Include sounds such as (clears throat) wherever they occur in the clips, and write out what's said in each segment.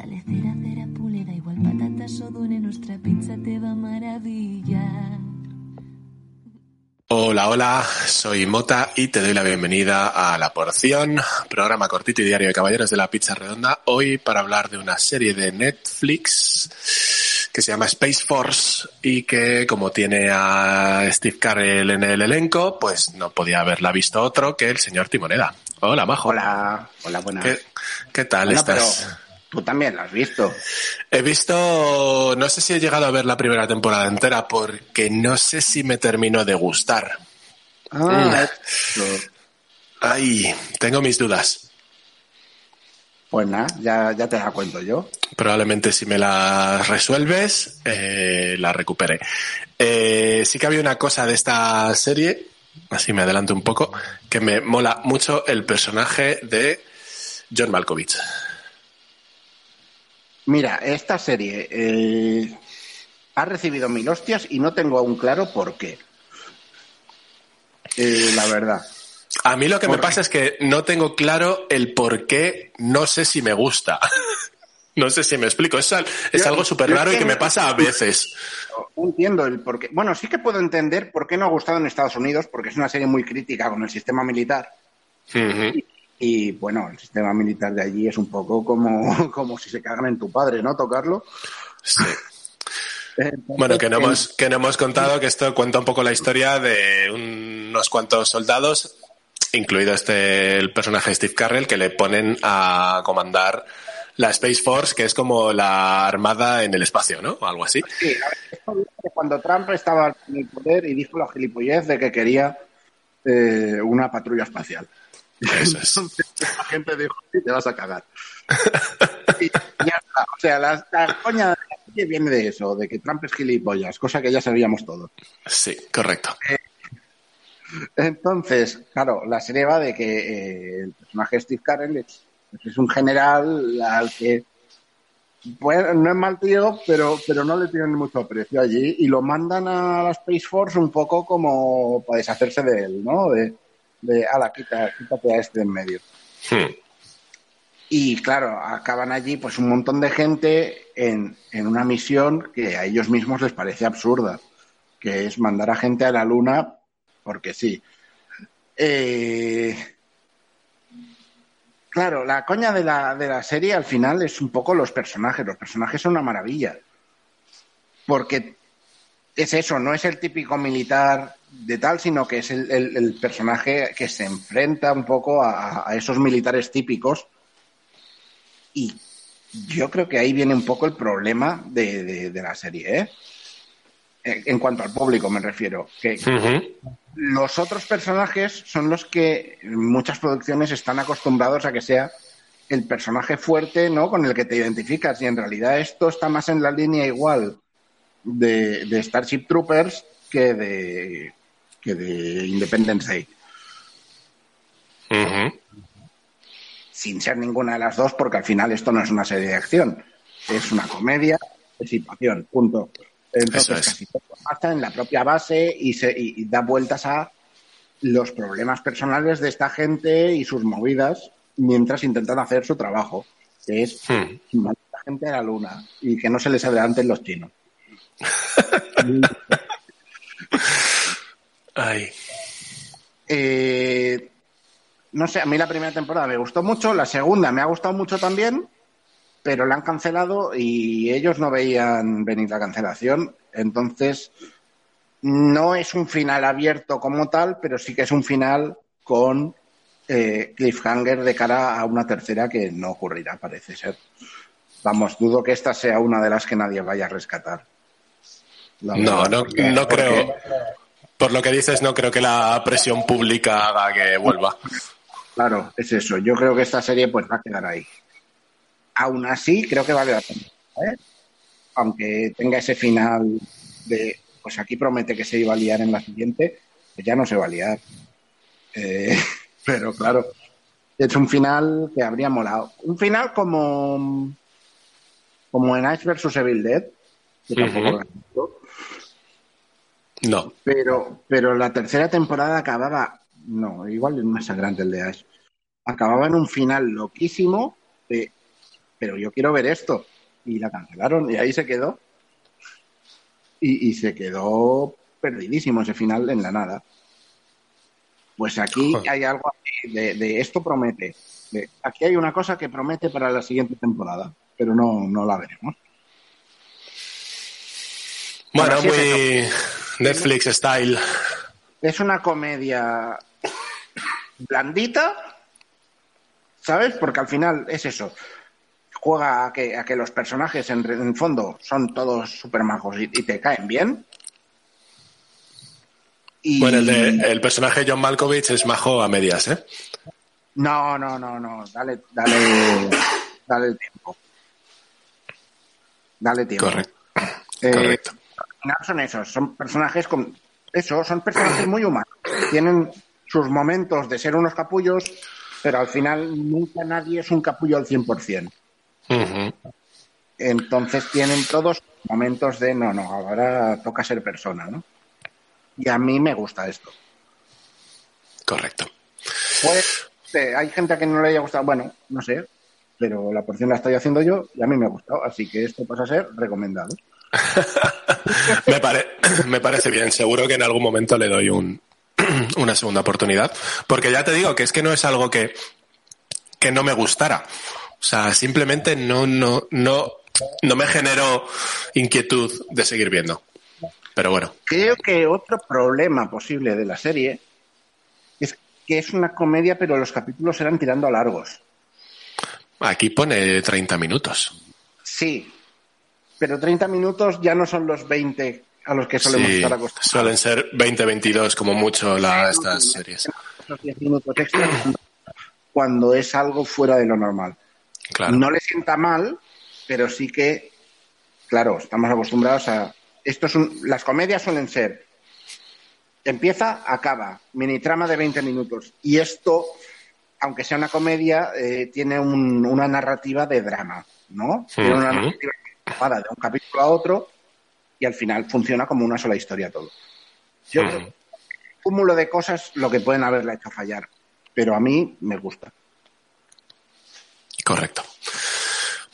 Dale cera, cera, pule, da igual patatas o dune, nuestra pizza te va a maravillar. Hola, hola, soy Mota y te doy la bienvenida a La Porción, programa cortito y diario de Caballeros de la Pizza Redonda, hoy para hablar de una serie de Netflix que se llama Space Force y que como tiene a Steve Carell en el elenco, pues no podía haberla visto otro que el señor Timoneda. Hola, Majo. Hola, hola, buenas. ¿Qué, qué tal Bueno, estás? pero tú también lo has visto. He visto, no sé si he llegado a ver la primera temporada entera porque no sé si me terminó de gustar. Ah. Ay, tengo mis dudas. Pues nada, ya, ya te la cuento yo. Probablemente si me las resuelves, eh, la recupere. Eh, sí que había una cosa de esta serie, así me adelanto un poco, que me mola mucho el personaje de John Malkovich. Mira, esta serie eh, ha recibido mil hostias y no tengo aún claro por qué. Eh, la verdad. A mí lo que me pasa es que no tengo claro el por qué, no sé si me gusta. (laughs) no sé si me explico. Es, al- es Yo- algo súper raro y es que que me pasa a veces. No entiendo el por qué. Bueno, sí que puedo entender por qué no ha gustado en Estados Unidos, porque es una serie muy crítica con el sistema militar. Y bueno, el sistema militar de allí es un poco como, (laughs) como si se cagan en tu padre, ¿no? Tocarlo. Sí. Entonces, Bueno, que no, en- hemos, que no hemos contado que esto cuenta un poco la historia de unos cuantos soldados, incluido este el personaje Steve Carrell, que le ponen a comandar la Space Force, que es como la armada en el espacio, ¿no? O algo así. Sí, a ver, cuando Trump estaba en el poder y dijo la gilipollez de que quería eh, una patrulla espacial. Eso es. Entonces la gente dijo, te vas a cagar. y ya está. O sea, la, la coña de la serie viene de eso, de que Trump es gilipollas, cosa que ya sabíamos todos. Sí, correcto. Entonces, claro, la serie va de que eh, el personaje Steve Carell es, es un general al que pues, no es mal tío, pero, pero no le tienen mucho aprecio allí y lo mandan a la Space Force un poco como para deshacerse de él, ¿no? De, de ala, quita, quítate a este en medio. Hmm. Y claro, acaban allí pues un montón de gente en, en una misión que a ellos mismos les parece absurda, que es mandar a gente a la luna porque sí. Eh, claro, la coña de la, de la serie al final es un poco los personajes. Los personajes son una maravilla. Porque es eso, no es el típico militar de tal, sino que es el, el- el personaje que se enfrenta un poco a, a esos militares típicos. Y yo creo que ahí viene un poco el problema de, de- de la serie, ¿eh? En cuanto al público me refiero. Que los otros personajes son los que en muchas producciones están acostumbrados a que sea el personaje fuerte, ¿no? Con el que te identificas. Y en realidad esto está más en la línea igual de, de Starship Troopers que de, que de Independence Day. Sin ser ninguna de las dos, porque al final esto no es una serie de acción. Es una comedia de situación, punto. Entonces, es. casi todo pasa en la propia base y, se, y- y da vueltas a los problemas personales de esta gente y sus movidas mientras intentan hacer su trabajo, que es Hmm. mandar a la gente a la luna y que no se les adelanten los chinos. Ay. Eh, no sé, a mí la primera temporada me gustó mucho, la segunda me ha gustado mucho también, pero la han cancelado y ellos no veían venir la cancelación. Entonces, no es un final abierto como tal, pero sí que es un final con eh, cliffhanger de cara a una tercera que no ocurrirá, parece ser. Vamos, dudo que esta sea una de las que nadie vaya a rescatar. La No, no, porque- no porque- creo. Por lo que dices, no creo que la presión pública haga que vuelva. Claro, es eso. Yo creo que esta serie pues va a quedar ahí. Aún así, creo que vale la pena. ¿eh? Aunque tenga ese final de, pues aquí promete que se iba a liar en la siguiente, que ya no se va a liar. Eh, (laughs) pero claro, es un final que habría molado. Un final como, como en Ice vs Evil Dead, que tampoco No. Pero, pero la tercera temporada acababa, no, igual es más grande el de Ash. Acababa en un final loquísimo de, pero yo quiero ver esto. Y la cancelaron y ahí se quedó. Y, y se quedó perdidísimo ese final en la nada. Pues aquí Joder. hay algo así de, de esto promete. De- aquí hay una cosa que promete para la siguiente temporada, pero no, no la veremos. Bueno, Ahora sí es muy Netflix style. Es una comedia blandita, ¿sabes? Porque al final es eso. Juega a que, a que los personajes en, en el fondo son todos súper majos y, y te caen bien. Y... Bueno, el, de, el personaje John Malkovich es majo a medias, ¿eh? No, no, no, no. Dale, dale, dale tiempo. Dale tiempo. Correcto. Eh, Correcto. Al final son esos, son personajes con eso, son personajes muy humanos. Tienen sus momentos de ser unos capullos, pero al final nunca nadie es un capullo al 100%. Ujú. Entonces tienen todos momentos de no, no, ahora toca ser persona, ¿no? Y a mí me gusta esto. Correcto. Pues eh, hay gente a que no le haya gustado, bueno, no sé, pero la porción la estoy haciendo yo y a mí me ha gustado, así que esto pasa a ser recomendado. Me, pare- me parece bien. Seguro que en algún momento le doy un, (clears throat) una segunda oportunidad. Porque ya te digo que es que no es algo que, que no me gustara. O sea, simplemente no, no, no, no me generó inquietud de seguir viendo. Pero bueno, Creo que otro problema posible de la serie es que es una comedia, pero los capítulos eran tirando a largos. aquí pone 30 minutos. Sí, pero 30 minutos ya no son los 20 a los que solemos Sí, estar acostumbrados. suelen ser 20-22 como mucho la, estas series. Esos 10 minutos extra cuando es algo fuera de lo normal. Claro. No le sienta mal, pero sí que, claro, estamos acostumbrados a. Esto es un- las comedias suelen ser. Empieza, acaba, mini trama de 20 minutos. Y esto, aunque sea una comedia, eh, tiene un- una narrativa de drama, ¿no? Tiene una narrativa de un capítulo a otro y al final funciona como una sola historia todo. Yo creo Ujú. que un cúmulo de cosas lo que pueden haberla hecho fallar, pero a mí me gusta. Correcto.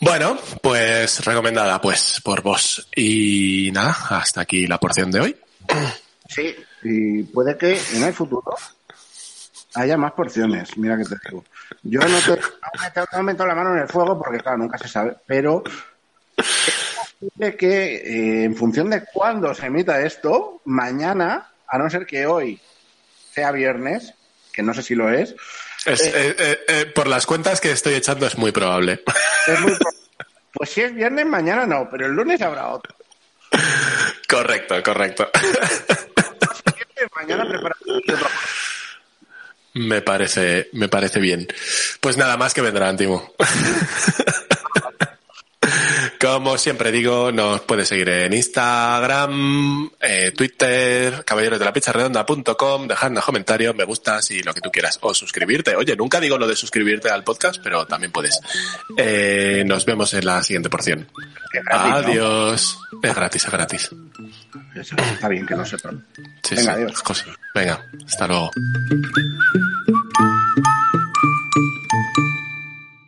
Bueno, pues recomendada pues por vos. Y nada, hasta aquí la porción de hoy. Sí, y puede que en el futuro haya más porciones, mira que te digo. Yo no, te, no meto, no meto la mano en el fuego porque, claro, nunca se sabe, pero posible que eh, en función de cuándo se emita esto, mañana, a no ser que hoy sea viernes, que no sé si lo es, Es, eh, eh, por las cuentas que estoy echando es muy probable. es muy pro- pues si es viernes, mañana no, pero el lunes habrá otro. correcto, correcto. Mañana me parece, me parece bien. Pues nada más que vendrá, Antimo. Como siempre digo, nos puedes seguir en Instagram, eh, Twitter, caballerosdelapizarredonda.com, dejadnos comentarios, me gustas y lo que tú quieras. O suscribirte. Oye, nunca digo lo de suscribirte al podcast, pero también puedes. Eh, nos vemos en la siguiente porción. ¿no? Adiós. Es gratis, es gratis. Eso, está bien que lo sepan. Sí, Venga, sí, adiós. Venga, hasta luego.